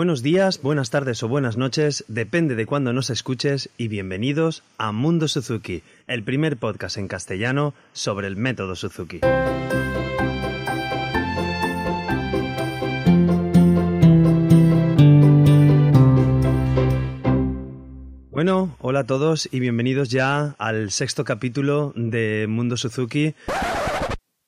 Buenos días, buenas tardes o buenas noches, depende de cuándo nos escuches y bienvenidos a Mundo Suzuki, el primer podcast en castellano sobre el método Suzuki. Bueno, hola a todos y bienvenidos ya al sexto capítulo de Mundo Suzuki.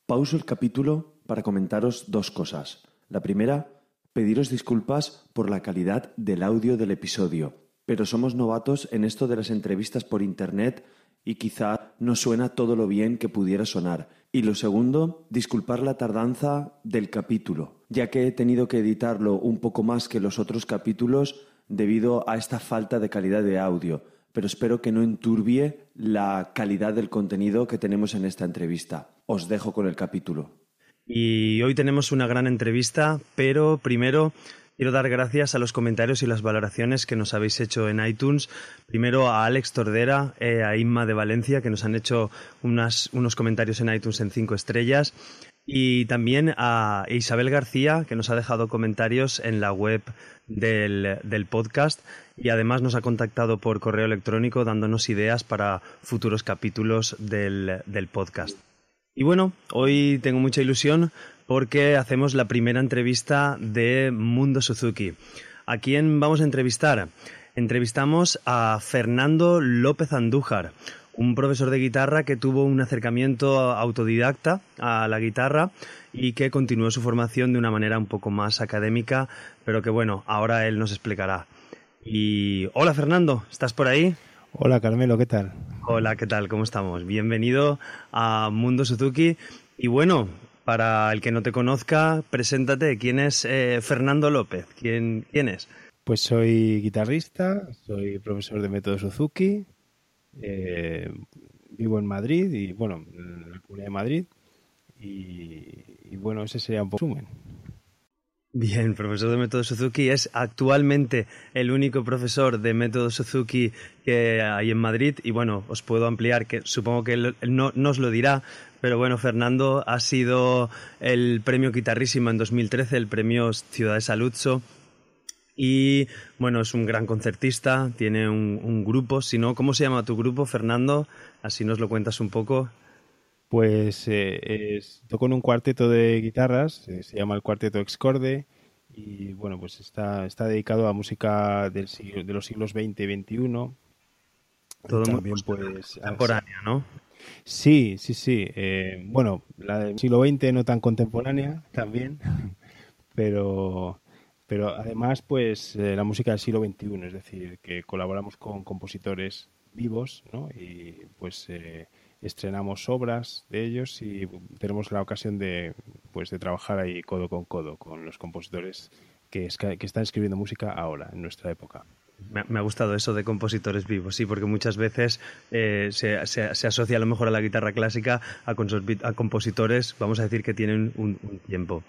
Pauso el capítulo para comentaros dos cosas. La primera, pediros disculpas por la calidad del audio del episodio, pero somos novatos en esto de las entrevistas por Internet y quizá no suena todo lo bien que pudiera sonar. Y lo segundo, disculpar la tardanza del capítulo, ya que he tenido que editarlo un poco más que los otros capítulos debido a esta falta de calidad de audio, pero espero que no enturbie la calidad del contenido que tenemos en esta entrevista. Os dejo con el capítulo. Y hoy tenemos una gran entrevista, pero primero quiero dar gracias a los comentarios y las valoraciones que nos habéis hecho en iTunes. Primero a Alex Tordera, eh, a Inma de Valencia, que nos han hecho unos comentarios en iTunes en cinco estrellas. Y también a Isabel García, que nos ha dejado comentarios en la web del, podcast y además nos ha contactado por correo electrónico dándonos ideas para futuros capítulos del podcast. Y bueno, hoy tengo mucha ilusión porque hacemos la primera entrevista de Mundo Suzuki. ¿A quién vamos a entrevistar? Entrevistamos a Fernando López Andújar, un profesor de guitarra que tuvo un acercamiento autodidacta a la guitarra y que continuó su formación de una manera un poco más académica, pero que bueno, ahora él nos explicará. Y hola Fernando, ¿estás por ahí? Hola Carmelo, ¿qué tal? Hola, ¿qué tal? ¿Cómo estamos? Bienvenido a Mundo Suzuki. Y bueno, para el que no te conozca, preséntate. ¿Quién es eh, Fernando López? ¿Quién, ¿Quién es? Pues soy guitarrista, soy profesor de método Suzuki, eh, vivo en Madrid y bueno, en la Comunidad de Madrid. Y, bueno, ese sería un resumen. Bien, profesor de método Suzuki es actualmente el único profesor de método Suzuki que hay en Madrid y bueno, os puedo ampliar que supongo que no nos lo dirá, pero bueno, Fernando ha sido el premio Guitarrísima en 2013, el premio Ciudad de Saluzzo y bueno, es un gran concertista, tiene un, grupo, si no, ¿cómo se llama tu grupo, Fernando? Así nos lo cuentas un poco. Pues eh, toco en un cuarteto de guitarras, eh, se llama el Cuarteto Excorde, y bueno, pues está, está dedicado a música del de los siglos XX y XXI. Todo También, muy pues, contemporánea, ¿no? Sí, sí, sí. Eh, bueno, la del siglo XX no tan contemporánea también, pero, pero además, pues la música del siglo XXI, es decir, que colaboramos con compositores vivos, ¿no? Y pues estrenamos obras de ellos y tenemos la ocasión de, pues, de trabajar ahí codo con codo con los compositores que, que están escribiendo música ahora, en nuestra época. Me, ha gustado eso de compositores vivos, sí, porque muchas veces eh, se, se, asocia a lo mejor a la guitarra clásica a, a compositores, vamos a decir, que tienen un tiempo.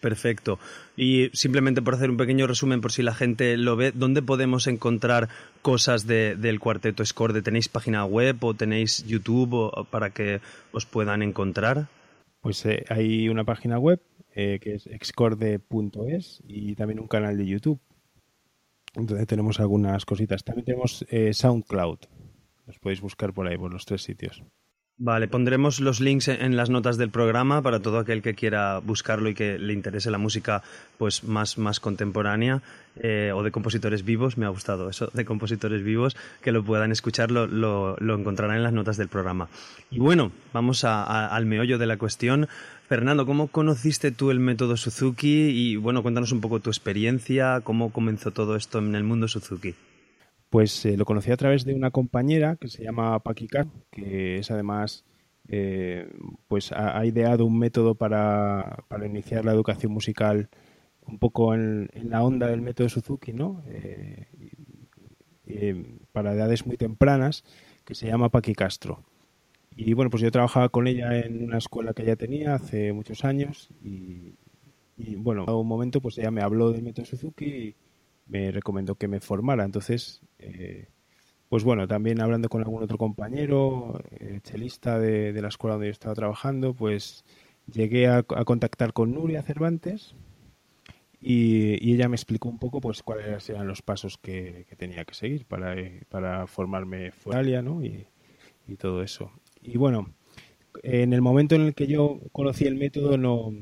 Perfecto. Y simplemente por hacer un pequeño resumen, por si la gente lo ve, ¿dónde podemos encontrar cosas del cuarteto Scorde? ¿Tenéis página web o tenéis YouTube para que os puedan encontrar? Pues eh, hay una página web eh, que es excorde.es y también un canal de YouTube. Entonces tenemos algunas cositas. También tenemos eh, SoundCloud. Los podéis buscar por ahí, por los tres sitios. Vale, pondremos los links en las notas del programa para todo aquel que quiera buscarlo y que le interese la música pues más, más contemporánea eh, o de compositores vivos. Me ha gustado eso, de compositores vivos, que lo puedan escuchar, lo, lo, encontrarán en las notas del programa. Y bueno, vamos al meollo de la cuestión. Fernando, ¿cómo conociste tú el método Suzuki? Y bueno, cuéntanos un poco tu experiencia, cómo comenzó todo esto en el mundo Suzuki. Pues eh, lo conocí a través de una compañera que se llama Paquicar, que es además, eh, pues ha, ideado un método para, para, iniciar la educación musical un poco en, la onda del método Suzuki, ¿no? Eh, para edades muy tempranas, que se llama Paqui Castro. Y bueno, pues yo trabajaba con ella en una escuela que ella tenía hace muchos años y, y bueno, a un momento pues ella me habló del método Suzuki y, me recomendó que me formara. Entonces, eh, pues bueno, también hablando con algún otro compañero, eh, chelista de, la escuela donde yo estaba trabajando, pues llegué a, contactar con Nuria Cervantes y, ella me explicó un poco pues cuáles eran los pasos que, tenía que seguir para, para formarme fuera ¿no? Y, y, todo eso. Y bueno, en el momento en el que yo conocí el método no,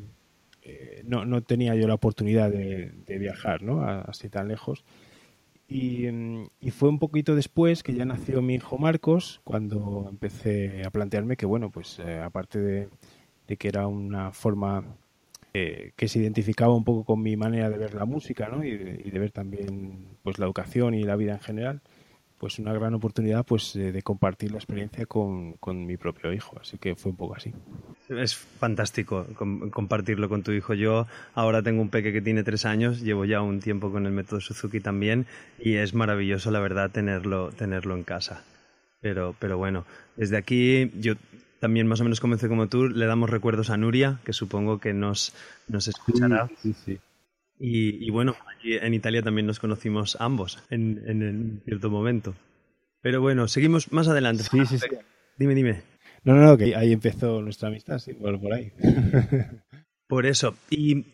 eh, no, no, tenía yo la oportunidad de, viajar ¿no? así tan lejos. Y, y, fue un poquito después que ya nació mi hijo Marcos, cuando empecé a plantearme que, bueno, pues eh, aparte de, que era una forma eh, que se identificaba un poco con mi manera de ver la música ¿no? y, de, ver también pues la educación y la vida en general pues una gran oportunidad pues de, compartir la experiencia con, con, mi propio hijo. Así que fue un poco así. Es fantástico compartirlo con tu hijo. Yo ahora tengo un peque que tiene tres años llevo ya un tiempo con el método Suzuki también y es maravilloso la verdad tenerlo tenerlo en casa. Pero pero bueno desde aquí yo también más o menos comencé como tú, le damos recuerdos a Nuria, que supongo que nos, nos escuchará. Sí, sí, Y, bueno, allí en Italia también nos conocimos ambos en, en, cierto momento. Pero bueno, seguimos más adelante. Sí, sí, sí. Dime, dime. No, no, no, que ahí empezó nuestra amistad, sí, por, por ahí. por eso. Y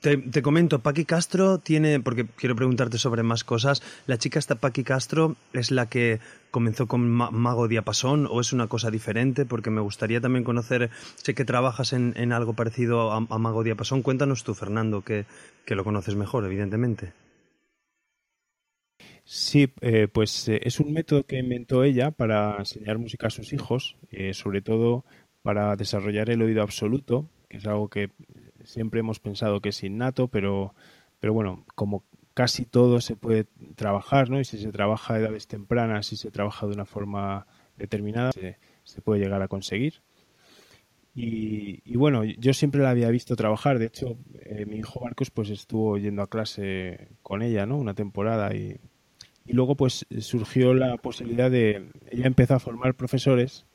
Te, comento, Paqui Castro tiene, porque quiero preguntarte sobre más cosas, ¿la chica esta Paqui Castro es la que comenzó con Mago Diapasón o es una cosa diferente? Porque me gustaría también conocer, sé que trabajas en, algo parecido a, Mago Diapasón, cuéntanos tú, Fernando, que, lo conoces mejor, evidentemente. Sí, eh, pues eh, es un método que inventó ella para enseñar música a sus hijos, eh, sobre todo para desarrollar el oído absoluto, que es algo que siempre hemos pensado que es innato, pero, pero bueno, como casi todo se puede trabajar, ¿no? Y si se trabaja a edades tempranas, si se trabaja de una forma determinada, se, puede llegar a conseguir. Y, bueno, yo siempre la había visto trabajar. De hecho, eh, mi hijo Marcos pues estuvo yendo a clase con ella, ¿no? Una temporada y, y luego pues surgió la posibilidad de... Ella empezó a formar profesores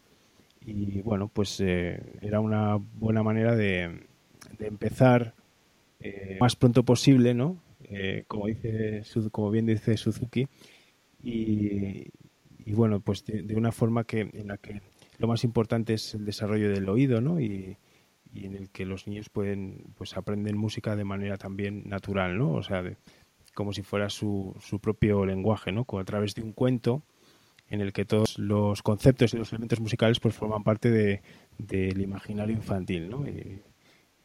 y bueno, pues eh, era una buena manera de, de empezar eh, más pronto posible, ¿no? Eh, como dice, como bien dice Suzuki, y, bueno, pues de, una forma que en la que lo más importante es el desarrollo del oído, ¿no? Y, en el que los niños pueden, pues aprenden música de manera también natural, ¿no? O sea, como si fuera su, su propio lenguaje, ¿no? Como a través de un cuento en el que todos los conceptos y los elementos musicales pues forman parte de, del imaginario infantil, ¿no? y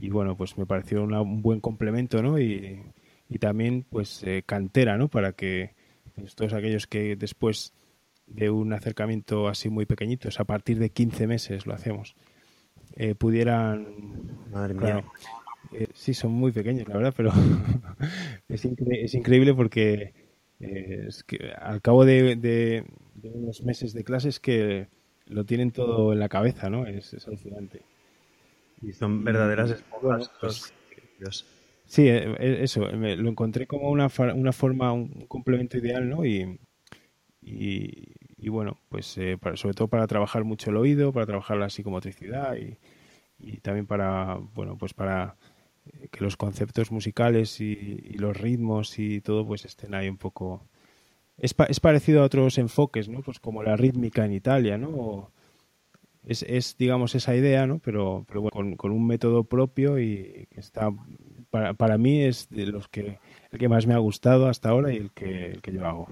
bueno, pues me pareció un buen complemento, ¿no? Y, también, pues, eh, cantera, ¿no? Para que pues, todos aquellos que después de un acercamiento así muy pequeñito, a partir de 15 meses lo hacemos, eh, pudieran... Madre mía. Eh, sí, son muy pequeños, la verdad, pero es, es, increíble porque es que al cabo de, de, unos meses de clases que lo tienen todo en la cabeza, ¿no? Es, es alucinante. Y son verdaderas esponjas. Pues, sí, eh, eh, eso, lo encontré como una, una forma, un complemento ideal, ¿no? Y, y, bueno, pues eh, sobre todo para trabajar mucho el oído, para trabajar la psicomotricidad y, y también para, bueno, pues para que los conceptos musicales y, los ritmos y todo pues estén ahí un poco... Es, es parecido a otros enfoques, ¿no? Pues como la rítmica en Italia, ¿no? Es, es, digamos, esa idea, ¿no? Pero, pero bueno, con, un método propio y que está, para, para mí es de los que, el que más me ha gustado hasta ahora y el que, el que yo hago.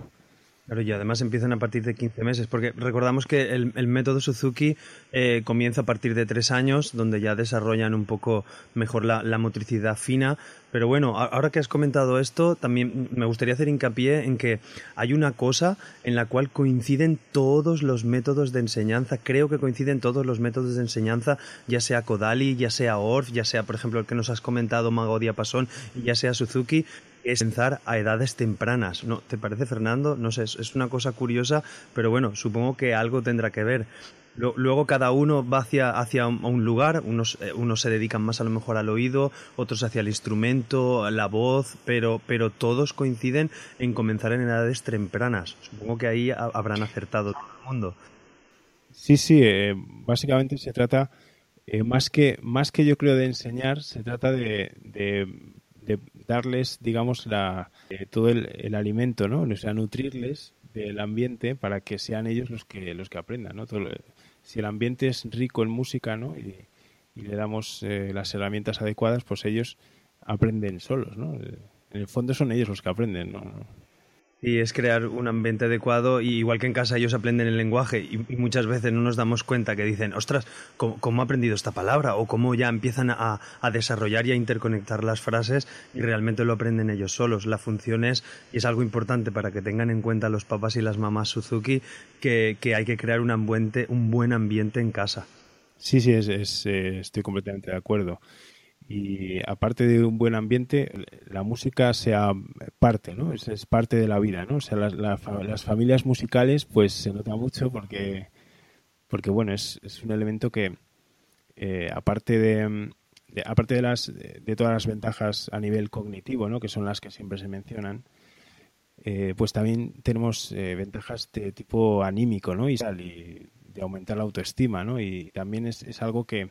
Claro, y además empiezan a partir de 15 meses, porque recordamos que el, método Suzuki eh, comienza a partir de tres años, donde ya desarrollan un poco mejor la, motricidad fina. Pero bueno, ahora que has comentado esto, también me gustaría hacer hincapié en que hay una cosa en la cual coinciden todos los métodos de enseñanza. Creo que coinciden todos los métodos de enseñanza, ya sea Kodali, ya sea Orff, ya sea, por ejemplo, el que nos has comentado, Mago Diapasón, ya sea Suzuki es pensar a edades tempranas. ¿No? ¿Te parece, Fernando? No sé, es una cosa curiosa, pero bueno, supongo que algo tendrá que ver. Luego cada uno va hacia, hacia un lugar, unos, eh, unos se dedican más a lo mejor al oído, otros hacia el instrumento, la voz, pero, pero todos coinciden en comenzar en edades tempranas. Supongo que ahí habrán acertado todo el mundo. Sí, sí, eh, básicamente se trata, eh, más, que, más que yo creo de enseñar, se trata de de darles, digamos, la, eh, todo el, alimento, ¿no? O sea, nutrirles del ambiente para que sean ellos los que los que aprendan, ¿no? si el ambiente es rico en música, ¿no? Y, le damos eh, las herramientas adecuadas, pues ellos aprenden solos, ¿no? en el fondo son ellos los que aprenden, ¿no? Y es crear un ambiente adecuado, y igual que en casa ellos aprenden el lenguaje, y, muchas veces no nos damos cuenta que dicen, ostras, ¿cómo, ha aprendido esta palabra? O cómo ya empiezan a, desarrollar y a interconectar las frases y realmente lo aprenden ellos solos. La función es, y es algo importante para que tengan en cuenta los papás y las mamás Suzuki, que, hay que crear un, ambiente, un buen ambiente en casa. Sí, sí, es, eh, estoy completamente de acuerdo y aparte de un buen ambiente, la música sea parte, ¿no? Es, parte de la vida, ¿no? O sea, las, familias musicales, pues se nota mucho porque, porque bueno, es, es un elemento que, eh, aparte de, aparte de las de todas las ventajas a nivel cognitivo, ¿no? Que son las que siempre se mencionan, eh, pues también tenemos eh, ventajas de tipo anímico, ¿no? Y, y de aumentar la autoestima, ¿no? Y también es, es algo que,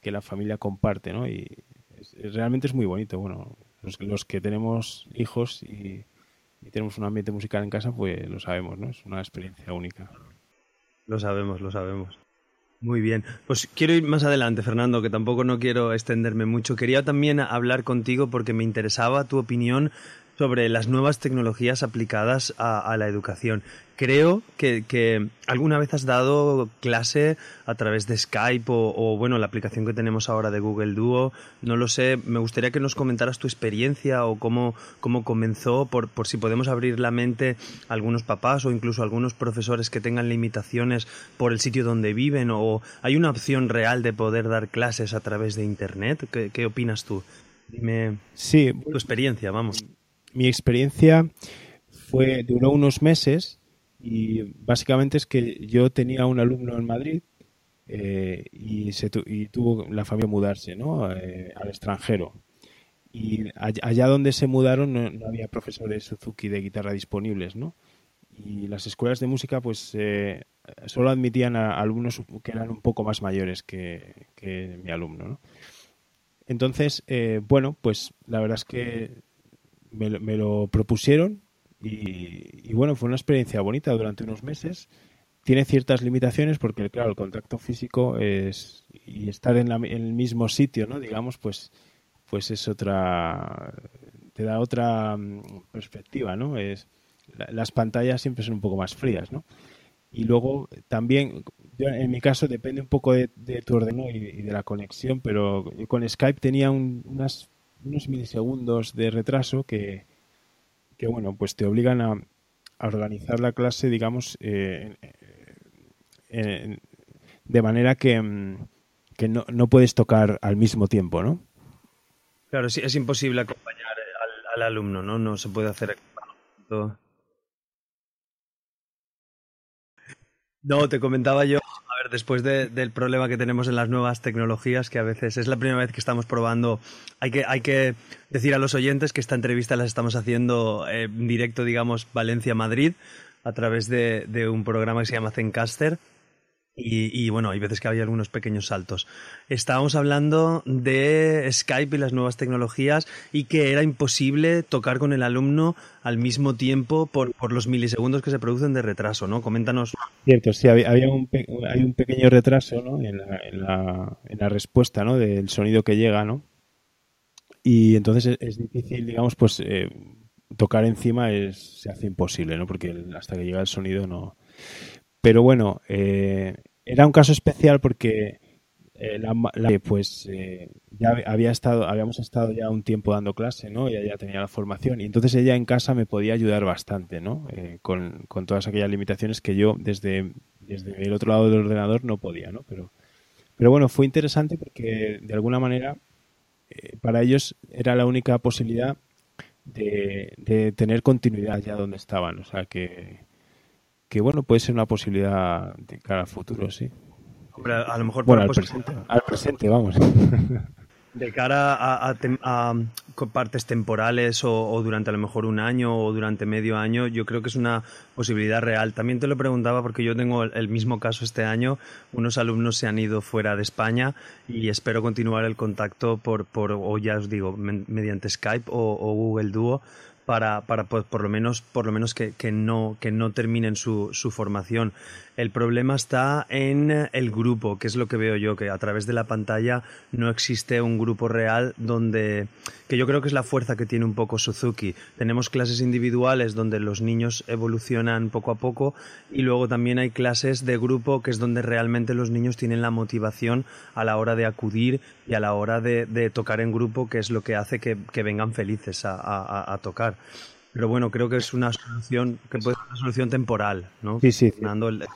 que la familia comparte, ¿no? Y realmente es muy bonito. Bueno, los, que tenemos hijos y, tenemos un ambiente musical en casa, pues lo sabemos, ¿no? Es una experiencia única. Lo sabemos, lo sabemos. Muy bien. Pues quiero ir más adelante, Fernando, que tampoco no quiero extenderme mucho. Quería también hablar contigo porque me interesaba tu opinión sobre las nuevas tecnologías aplicadas a, la educación. Creo que, alguna vez has dado clase a través de Skype o, bueno, la aplicación que tenemos ahora de Google Duo. No lo sé. Me gustaría que nos comentaras tu experiencia o cómo, cómo comenzó, por, por si podemos abrir la mente a algunos papás o incluso a algunos profesores que tengan limitaciones por el sitio donde viven o hay una opción real de poder dar clases a través de Internet. ¿Qué, qué opinas tú? Dime sí, tu experiencia, vamos mi experiencia fue duró unos meses y básicamente es que yo tenía un alumno en Madrid eh, y, se tuvo la familia mudarse ¿no? Eh, al extranjero. Y allá, donde se mudaron no, había profesores Suzuki de guitarra disponibles, ¿no? Y las escuelas de música pues eh, solo admitían a, alumnos que eran un poco más mayores que, mi alumno, ¿no? Entonces, bueno, pues la verdad es que me, lo propusieron y, bueno, fue una experiencia bonita durante unos meses. Tiene ciertas limitaciones porque, claro, el contacto físico es y estar en, el mismo sitio, ¿no? Digamos, pues, pues es otra, te da otra mm, perspectiva, ¿no? Es, las pantallas siempre son un poco más frías, ¿no? Y luego también, en mi caso depende un poco de, tu ordenador y, de la conexión, pero con Skype tenía unas unos milisegundos de retraso que, que bueno, pues te obligan a, organizar la clase, digamos, eh, de manera que, mm, que no, no, puedes tocar al mismo tiempo, ¿no? Claro, sí, es imposible acompañar al, alumno, ¿no? No se puede hacer. No, te comentaba yo después del problema que tenemos en las nuevas tecnologías, que a veces es la primera vez que estamos probando, hay que, hay que decir a los oyentes que esta entrevista la estamos haciendo eh, en directo, digamos, Valencia-Madrid, a través de, de, un programa que se llama Zencaster y, bueno, hay veces que había algunos pequeños saltos. Estábamos hablando de Skype y las nuevas tecnologías y que era imposible tocar con el alumno al mismo tiempo por, los milisegundos que se producen de retraso, ¿no? Coméntanos. Cierto, sí, había un, hay un pequeño retraso ¿no? en, la, en, la, respuesta ¿no? del sonido que llega, ¿no? Y entonces es, difícil, digamos, pues eh, tocar encima es, se hace imposible, ¿no? Porque hasta que llega el sonido no... Pero bueno, eh, era un caso especial porque eh, la, pues eh, ya había estado, habíamos estado ya un tiempo dando clase, ¿no? Ella ya tenía la formación y entonces ella en casa me podía ayudar bastante, ¿no? Eh, con, con, todas aquellas limitaciones que yo desde, desde el otro lado del ordenador no podía, ¿no? Pero, pero bueno, fue interesante porque de alguna manera para ellos era la única posibilidad de, de tener continuidad ya donde estaban, o sea que que bueno, puede ser una posibilidad de cara al futuro, sí. Hombre, a lo mejor bueno, al, presente, al presente, vamos. De cara a, a, partes temporales o, durante a lo mejor un año o durante medio año, yo creo que es una posibilidad real. También te lo preguntaba porque yo tengo el, mismo caso este año. Unos alumnos se han ido fuera de España y espero continuar el contacto por, por o ya os digo, mediante Skype o, o Google Duo para, para pues, por lo menos, por lo menos que, que no, que no terminen su, su, formación. El problema está en el grupo, que es lo que veo yo, que a través de la pantalla no existe un grupo real donde, que yo creo que es la fuerza que tiene un poco Suzuki. Tenemos clases individuales donde los niños evolucionan poco a poco y luego también hay clases de grupo que es donde realmente los niños tienen la motivación a la hora de acudir y a la hora de, tocar en grupo, que es lo que hace que, vengan felices a tocar. Pero bueno, creo que es una solución que puede ser una solución temporal, ¿no? Sí, sí.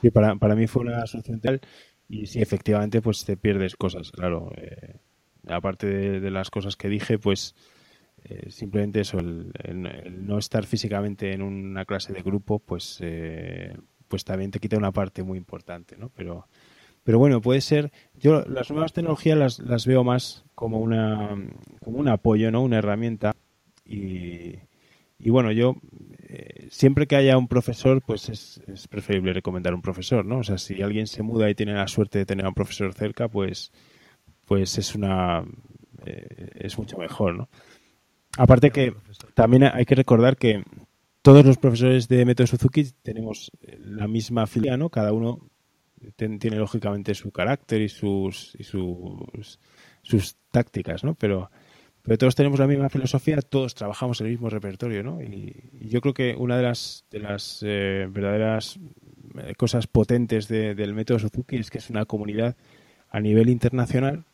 sí para, para, mí fue una solución temporal y sí, efectivamente, pues te pierdes cosas, claro. Eh, aparte de, de, las cosas que dije, pues eh, simplemente eso, el, el, el, no estar físicamente en una clase de grupo, pues, eh, pues también te quita una parte muy importante, ¿no? Pero, pero bueno, puede ser. Yo las nuevas tecnologías las, las veo más como una como un apoyo, ¿no? Una herramienta y y bueno, yo eh, siempre que haya un profesor, pues es, es, preferible recomendar un profesor, ¿no? O sea, si alguien se muda y tiene la suerte de tener a un profesor cerca, pues, pues es una eh, es mucho mejor, ¿no? Aparte que también hay que recordar que todos los profesores de Método Suzuki tenemos la misma filial, ¿no? Cada uno tiene lógicamente su carácter y sus y sus, sus tácticas, ¿no? Pero pero todos tenemos la misma filosofía, todos trabajamos el mismo repertorio, ¿no? Y, y yo creo que una de las, de las eh, verdaderas eh, cosas potentes de, del método Suzuki es que es una comunidad a nivel internacional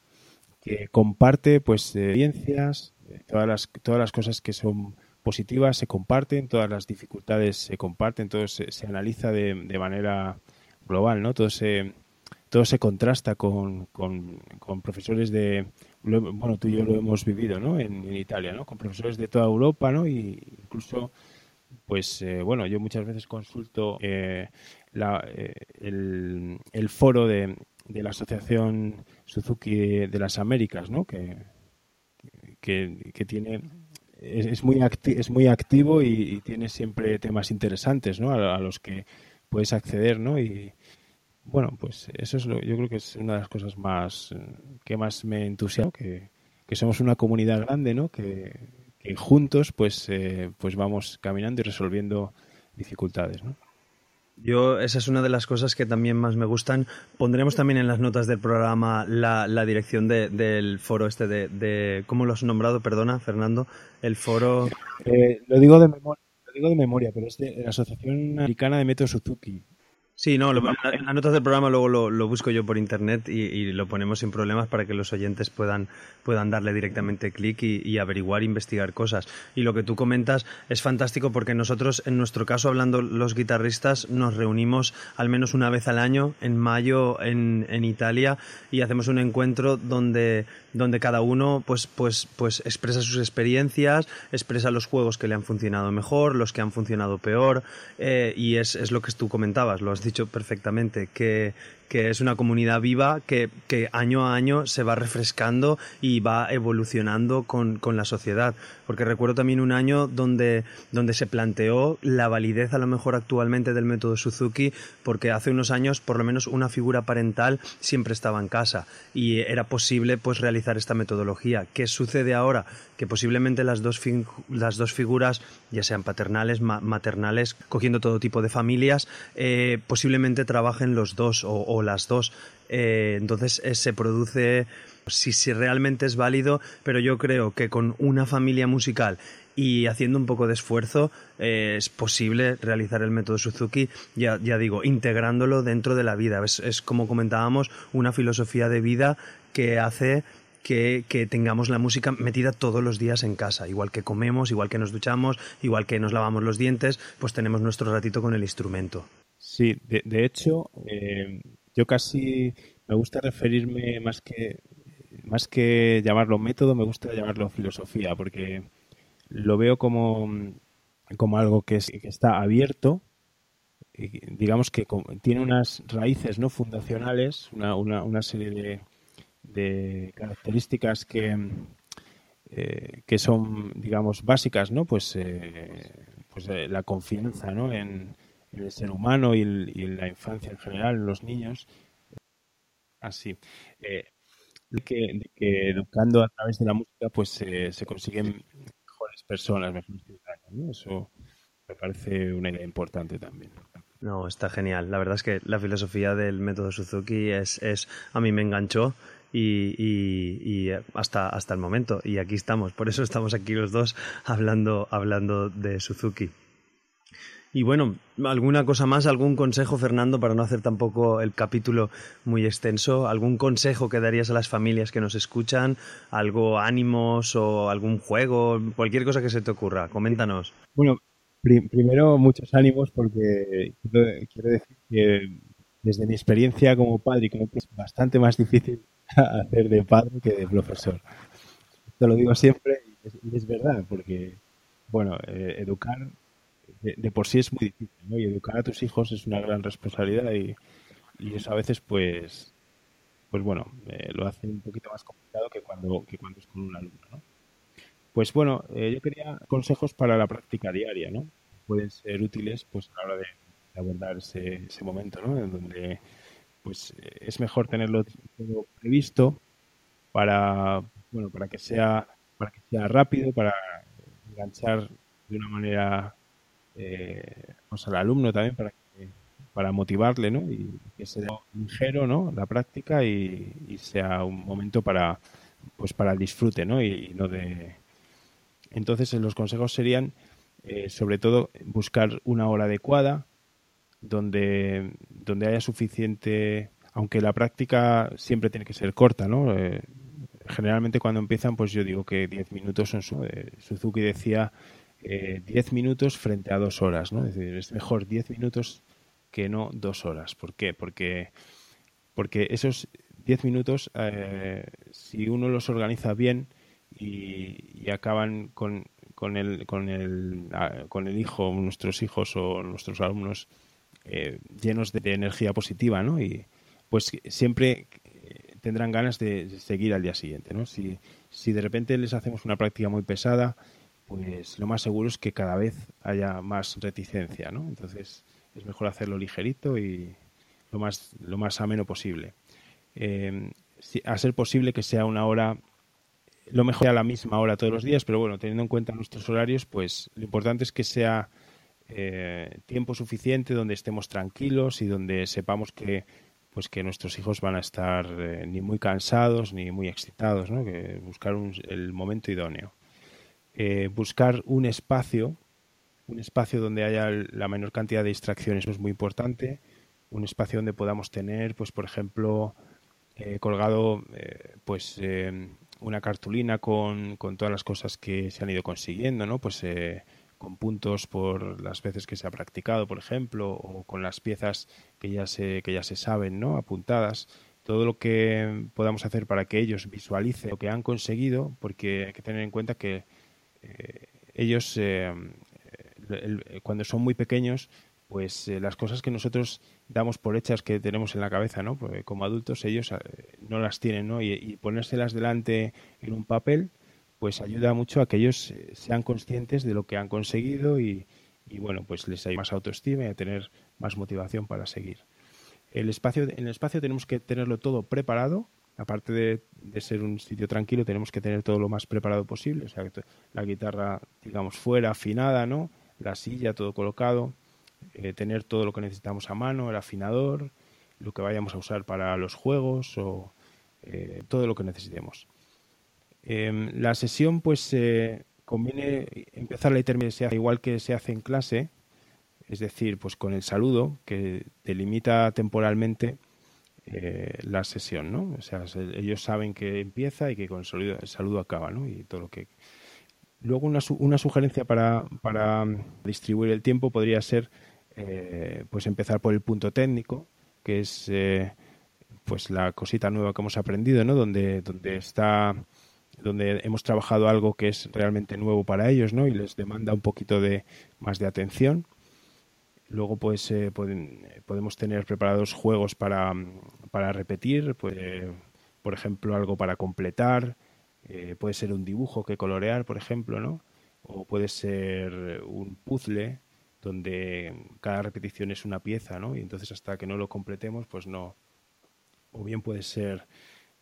que comparte pues experiencias, eh, todas las, todas las cosas que son positivas se comparten, todas las dificultades se comparten, todo se, se analiza de, de, manera global, ¿no? Todo se, todo se contrasta con, con, con profesores de, bueno, tú y yo lo hemos vivido, ¿no? En, Italia, ¿no? Con profesores de toda Europa, ¿no? Y incluso, pues, eh, bueno, yo muchas veces consulto eh, la, eh, el, el, foro de, de, la Asociación Suzuki de, las Américas, ¿no? Que, que, tiene es, es, muy es muy activo y, y, tiene siempre temas interesantes, ¿no? A, a los que puedes acceder, ¿no? Y, bueno, pues eso es lo, yo creo que es una de las cosas más que más me entusiasma, que, que somos una comunidad grande, ¿no? Que, que juntos pues eh, pues vamos caminando y resolviendo dificultades, ¿no? Yo, esa es una de las cosas que también más me gustan. Pondremos también en las notas del programa la, la dirección de, del foro este de, de, ¿Cómo lo has nombrado? Perdona, Fernando. El foro... Eh, lo, digo de memoria, lo digo de memoria, pero es de la Asociación Americana de Método Suzuki. Sí, no, lo, las notas del programa luego lo, lo busco yo por internet y, y, lo ponemos sin problemas para que los oyentes puedan, puedan darle directamente clic y, y, averiguar, investigar cosas. Y lo que tú comentas es fantástico porque nosotros, en nuestro caso, hablando los guitarristas, nos reunimos al menos una vez al año, en mayo, en, en Italia, y hacemos un encuentro donde, donde cada uno pues, pues, pues expresa sus experiencias, expresa los juegos que le han funcionado mejor, los que han funcionado peor, eh, y es, es lo que tú comentabas, lo has dicho perfectamente, que, que es una comunidad viva que, que, año a año se va refrescando y va evolucionando con, con, la sociedad. Porque recuerdo también un año donde, donde se planteó la validez a lo mejor actualmente del método Suzuki, porque hace unos años por lo menos una figura parental siempre estaba en casa y era posible pues realizar esta metodología. ¿Qué sucede ahora? Que posiblemente las dos, las dos figuras, ya sean paternales, ma maternales, cogiendo todo tipo de familias, eh, posiblemente trabajen los dos o, o las dos. Eh, entonces eh, se produce, si, si realmente es válido, pero yo creo que con una familia musical y haciendo un poco de esfuerzo eh, es posible realizar el método Suzuki, ya, ya digo, integrándolo dentro de la vida. Es, como comentábamos, una filosofía de vida que hace que, que, tengamos la música metida todos los días en casa. Igual que comemos, igual que nos duchamos, igual que nos lavamos los dientes, pues tenemos nuestro ratito con el instrumento. Sí, de, hecho, yo casi me gusta referirme más que más que llamarlo método, me gusta llamarlo filosofía, porque lo veo como, como algo que, es, que está abierto, digamos que tiene unas raíces no fundacionales, una, una, una serie de, características que, eh, que son, digamos, básicas, ¿no? Pues, eh, pues eh, la confianza, ¿no? En el ser humano y, y, la infancia en general, en los niños. Así. Eh, de que, de que, educando a través de la música, pues eh, se consiguen mejores personas, mejores ciudadanos. Eso me parece una idea importante también. No, está genial. La verdad es que la filosofía del método Suzuki es, es a mí me enganchó y, y, hasta, hasta el momento. Y aquí estamos. Por eso estamos aquí los dos hablando, hablando de Suzuki. Y bueno, ¿alguna cosa más? ¿Algún consejo, Fernando, para no hacer tampoco el capítulo muy extenso? ¿Algún consejo que darías a las familias que nos escuchan? ¿Algo, ánimos o algún juego? Cualquier cosa que se te ocurra. Coméntanos. Bueno, primero muchos ánimos porque quiero, decir que desde mi experiencia como padre y como es bastante más difícil hacer de padre que de profesor. Te lo digo siempre y es, verdad porque, bueno, eh, educar de, por sí es muy difícil, ¿no? Y educar a tus hijos es una gran responsabilidad y, eso a veces, pues, pues bueno, eh, lo hace un poquito más complicado que cuando, que cuando es con un alumno, ¿no? Pues bueno, eh, yo quería consejos para la práctica diaria, ¿no? Pueden ser útiles, pues, a la hora de, abordar ese, ese momento, ¿no? En donde, pues, es mejor tenerlo todo previsto para, bueno, para que sea, para que sea rápido, para enganchar de una manera eh, pues al alumno también para para motivarle, ¿no? Y que sea ligero, ¿no? La práctica y, sea un momento para pues para el disfrute, ¿no? Y, no de entonces los consejos serían eh, sobre todo buscar una hora adecuada donde donde haya suficiente aunque la práctica siempre tiene que ser corta, ¿no? Eh, generalmente cuando empiezan, pues yo digo que 10 minutos son su, Suzuki decía 10 eh, minutos frente a dos horas, ¿no? Es decir, es mejor 10 minutos que no dos horas. ¿Por qué? Porque, porque esos 10 minutos, eh, si uno los organiza bien y, acaban con, con, el, con, el, ah, con el hijo, nuestros hijos o nuestros alumnos eh, llenos de, energía positiva, ¿no? Y pues siempre tendrán ganas de seguir al día siguiente, ¿no? Si, si de repente les hacemos una práctica muy pesada, pues lo más seguro es que cada vez haya más reticencia, ¿no? Entonces es mejor hacerlo ligerito y lo más, lo más ameno posible. Eh, a ser posible que sea una hora, lo mejor a la misma hora todos los días, pero bueno, teniendo en cuenta nuestros horarios, pues lo importante es que sea eh, tiempo suficiente donde estemos tranquilos y donde sepamos que pues que nuestros hijos van a estar eh, ni muy cansados ni muy excitados, ¿no? Que buscar el momento idóneo. Eh, buscar un espacio, un espacio donde haya la menor cantidad de distracciones es muy importante, un espacio donde podamos tener, pues por ejemplo, eh, colgado eh, pues una cartulina con, con, todas las cosas que se han ido consiguiendo, ¿no? Pues con puntos por las veces que se ha practicado, por ejemplo, o con las piezas que ya se, que ya se saben, ¿no? apuntadas todo lo que podamos hacer para que ellos visualicen lo que han conseguido, porque hay que tener en cuenta que eh, ellos, eh, cuando son muy pequeños, pues eh, las cosas que nosotros damos por hechas que tenemos en la cabeza, ¿no? Porque como adultos ellos no las tienen, ¿no? Y, ponérselas delante en un papel, pues ayuda mucho a que ellos sean conscientes de lo que han conseguido y, y bueno, pues les hay más autoestima y a tener más motivación para seguir. El espacio, en el espacio tenemos que tenerlo todo preparado aparte de, ser un sitio tranquilo, tenemos que tener todo lo más preparado posible. O sea, la guitarra, digamos, fuera, afinada, ¿no? La silla, todo colocado. Eh, tener todo lo que necesitamos a mano, el afinador, lo que vayamos a usar para los juegos o eh, todo lo que necesitemos. Em, la sesión, pues, eh, conviene empezarla y terminarla igual que se hace en clase, es decir, pues con el saludo que delimita temporalmente eh, la sesión, ¿no? O sea, ellos saben que empieza y que con el saludo, acaba, ¿no? Y todo lo que... Luego una, una sugerencia para, para, distribuir el tiempo podría ser eh, pues empezar por el punto técnico, que es eh, pues la cosita nueva que hemos aprendido, ¿no? Donde, donde está donde hemos trabajado algo que es realmente nuevo para ellos, ¿no? Y les demanda un poquito de más de atención. Luego, pues, eh, podemos tener preparados juegos para, para repetir, pues, por ejemplo, algo para completar, eh, puede ser un dibujo que colorear, por ejemplo, ¿no? O puede ser un puzzle donde cada repetición es una pieza, ¿no? Y entonces hasta que no lo completemos, pues no. O bien puede ser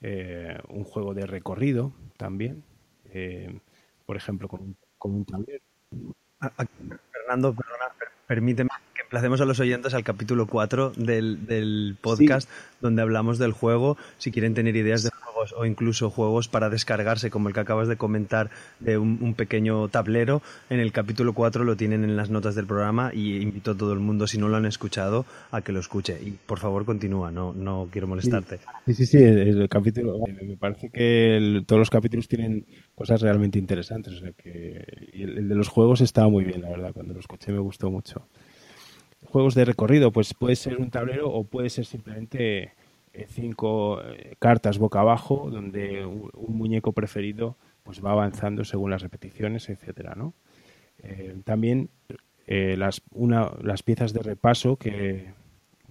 eh, un juego de recorrido también, por ejemplo, con, con un tablero Fernando, permíteme que emplacemos a los oyentes al capítulo 4 del, podcast donde hablamos del juego. Si quieren tener ideas de juegos o incluso juegos para descargarse, como el que acabas de comentar de un, pequeño tablero, en el capítulo 4 lo tienen en las notas del programa y invito a todo el mundo, si no lo han escuchado, a que lo escuche. Y por favor, continúa, no, no quiero molestarte. Sí, sí, sí, el, capítulo, me parece que todos los capítulos tienen cosas realmente interesantes. O sea que el de los juegos estaba muy bien, la verdad, cuando lo escuché me gustó mucho juegos de recorrido, pues puede ser un tablero o puede ser simplemente eh, cinco eh, cartas boca abajo donde un, muñeco preferido pues va avanzando según las repeticiones, etcétera, ¿no? Eh, también las, una, las piezas de repaso que,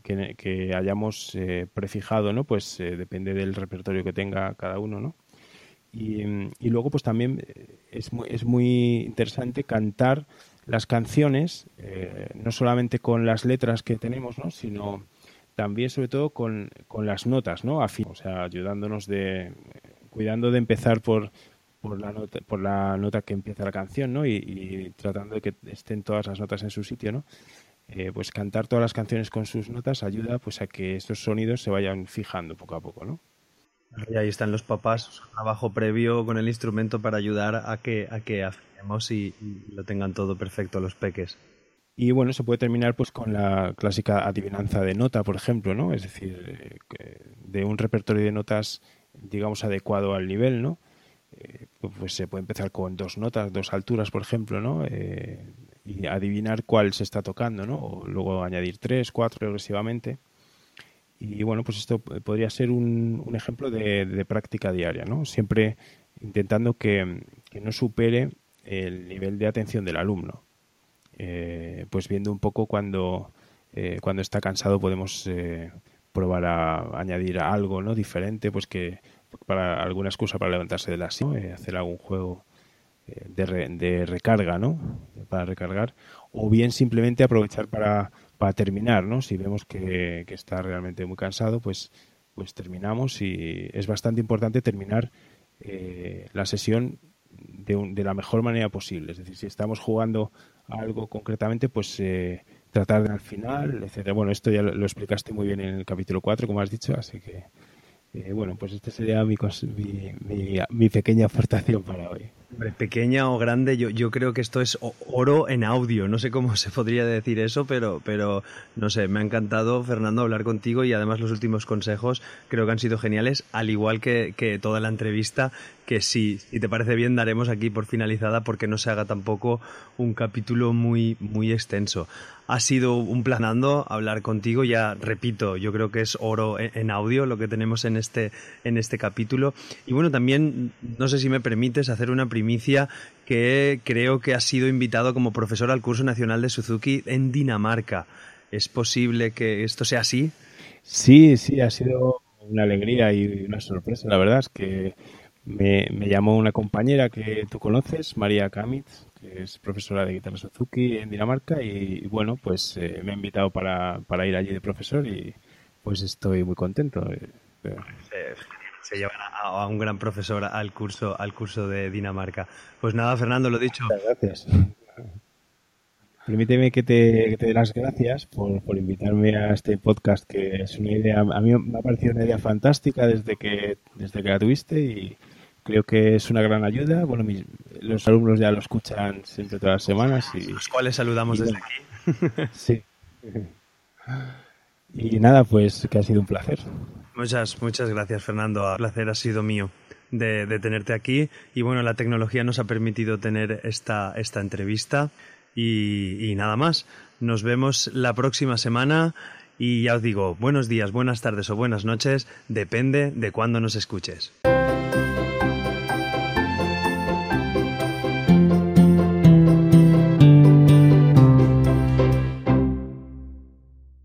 que, hayamos prefijado, ¿no? Pues depende del repertorio que tenga cada uno, ¿no? Y, y luego, pues también es muy, es muy interesante cantar las canciones, eh, no solamente con las letras que tenemos, ¿no? sino también sobre todo con, con las notas, ¿no? o sea, ayudándonos de, cuidando de empezar por, por la nota, por la nota que empieza la canción, ¿no? Y, tratando de que estén todas las notas en su sitio, ¿no? Eh, pues cantar todas las canciones con sus notas ayuda pues a que estos sonidos se vayan fijando poco a poco, ¿no? Y ahí están los papás, trabajo previo con el instrumento para ayudar a que, a que y, lo tengan todo perfecto los peques. Y bueno, se puede terminar pues con la clásica adivinanza de nota, por ejemplo, ¿no? Es decir, eh, de un repertorio de notas, digamos, adecuado al nivel, ¿no? Eh, pues se puede empezar con dos notas, dos alturas, por ejemplo, ¿no? Eh, y adivinar cuál se está tocando, ¿no? O luego añadir tres, cuatro progresivamente. Y bueno, pues esto podría ser un, un ejemplo de, de, práctica diaria, ¿no? Siempre intentando que, que no supere el nivel de atención del alumno. Eh, pues viendo un poco cuando, eh, cuando está cansado podemos eh, probar a añadir algo no diferente, pues que para alguna excusa para levantarse de la silla, hacer algún juego de, de, recarga, ¿no? Para recargar, o bien simplemente aprovechar para, para terminar, ¿no? Si vemos que, está realmente muy cansado, pues, pues terminamos y es bastante importante terminar la sesión de, la mejor manera posible. Es decir, si estamos jugando algo concretamente, pues eh, tratar de al final, etcétera. Bueno, esto ya lo, explicaste muy bien en el capítulo 4, como has dicho, así que, eh, bueno, pues esta sería mi, mi, mi pequeña aportación para hoy pequeña o grande, yo, yo creo que esto es oro en audio. No sé cómo se podría decir eso, pero, pero no sé, me ha encantado, Fernando, hablar contigo y además los últimos consejos creo que han sido geniales, al igual que, que toda la entrevista, que sí, si te parece bien, daremos aquí por finalizada porque no se haga tampoco un capítulo muy, muy extenso. Ha sido un planando hablar contigo, ya repito, yo creo que es oro en, audio lo que tenemos en este, en este capítulo. Y bueno, también, no sé si me permites hacer una primicia que creo que ha sido invitado como profesor al curso nacional de Suzuki en Dinamarca. ¿Es posible que esto sea así? Sí, sí, ha sido una alegría y una sorpresa. La verdad es que me, llamó una compañera que tú conoces, María Kamitz, que es profesora de guitarra Suzuki en Dinamarca y, bueno, pues eh, me ha invitado para, para, ir allí de profesor y pues estoy muy contento. Eh, se, llevan a, un gran profesor al curso, al curso de Dinamarca. Pues nada, Fernando, lo dicho. gracias. Permíteme que te, dé las gracias por, por, invitarme a este podcast, que es una idea, a mí me ha parecido una idea fantástica desde que, desde que la tuviste y, creo que es una gran ayuda. Bueno, los alumnos ya lo escuchan siempre todas las semanas. Y, los cuales saludamos desde aquí. sí. Y nada, pues que ha sido un placer. Muchas, muchas gracias, Fernando. El placer ha sido mío de, tenerte aquí. Y bueno, la tecnología nos ha permitido tener esta, esta entrevista. Y, y nada más. Nos vemos la próxima semana. Y ya os digo, buenos días, buenas tardes o buenas noches, depende de cuándo nos escuches.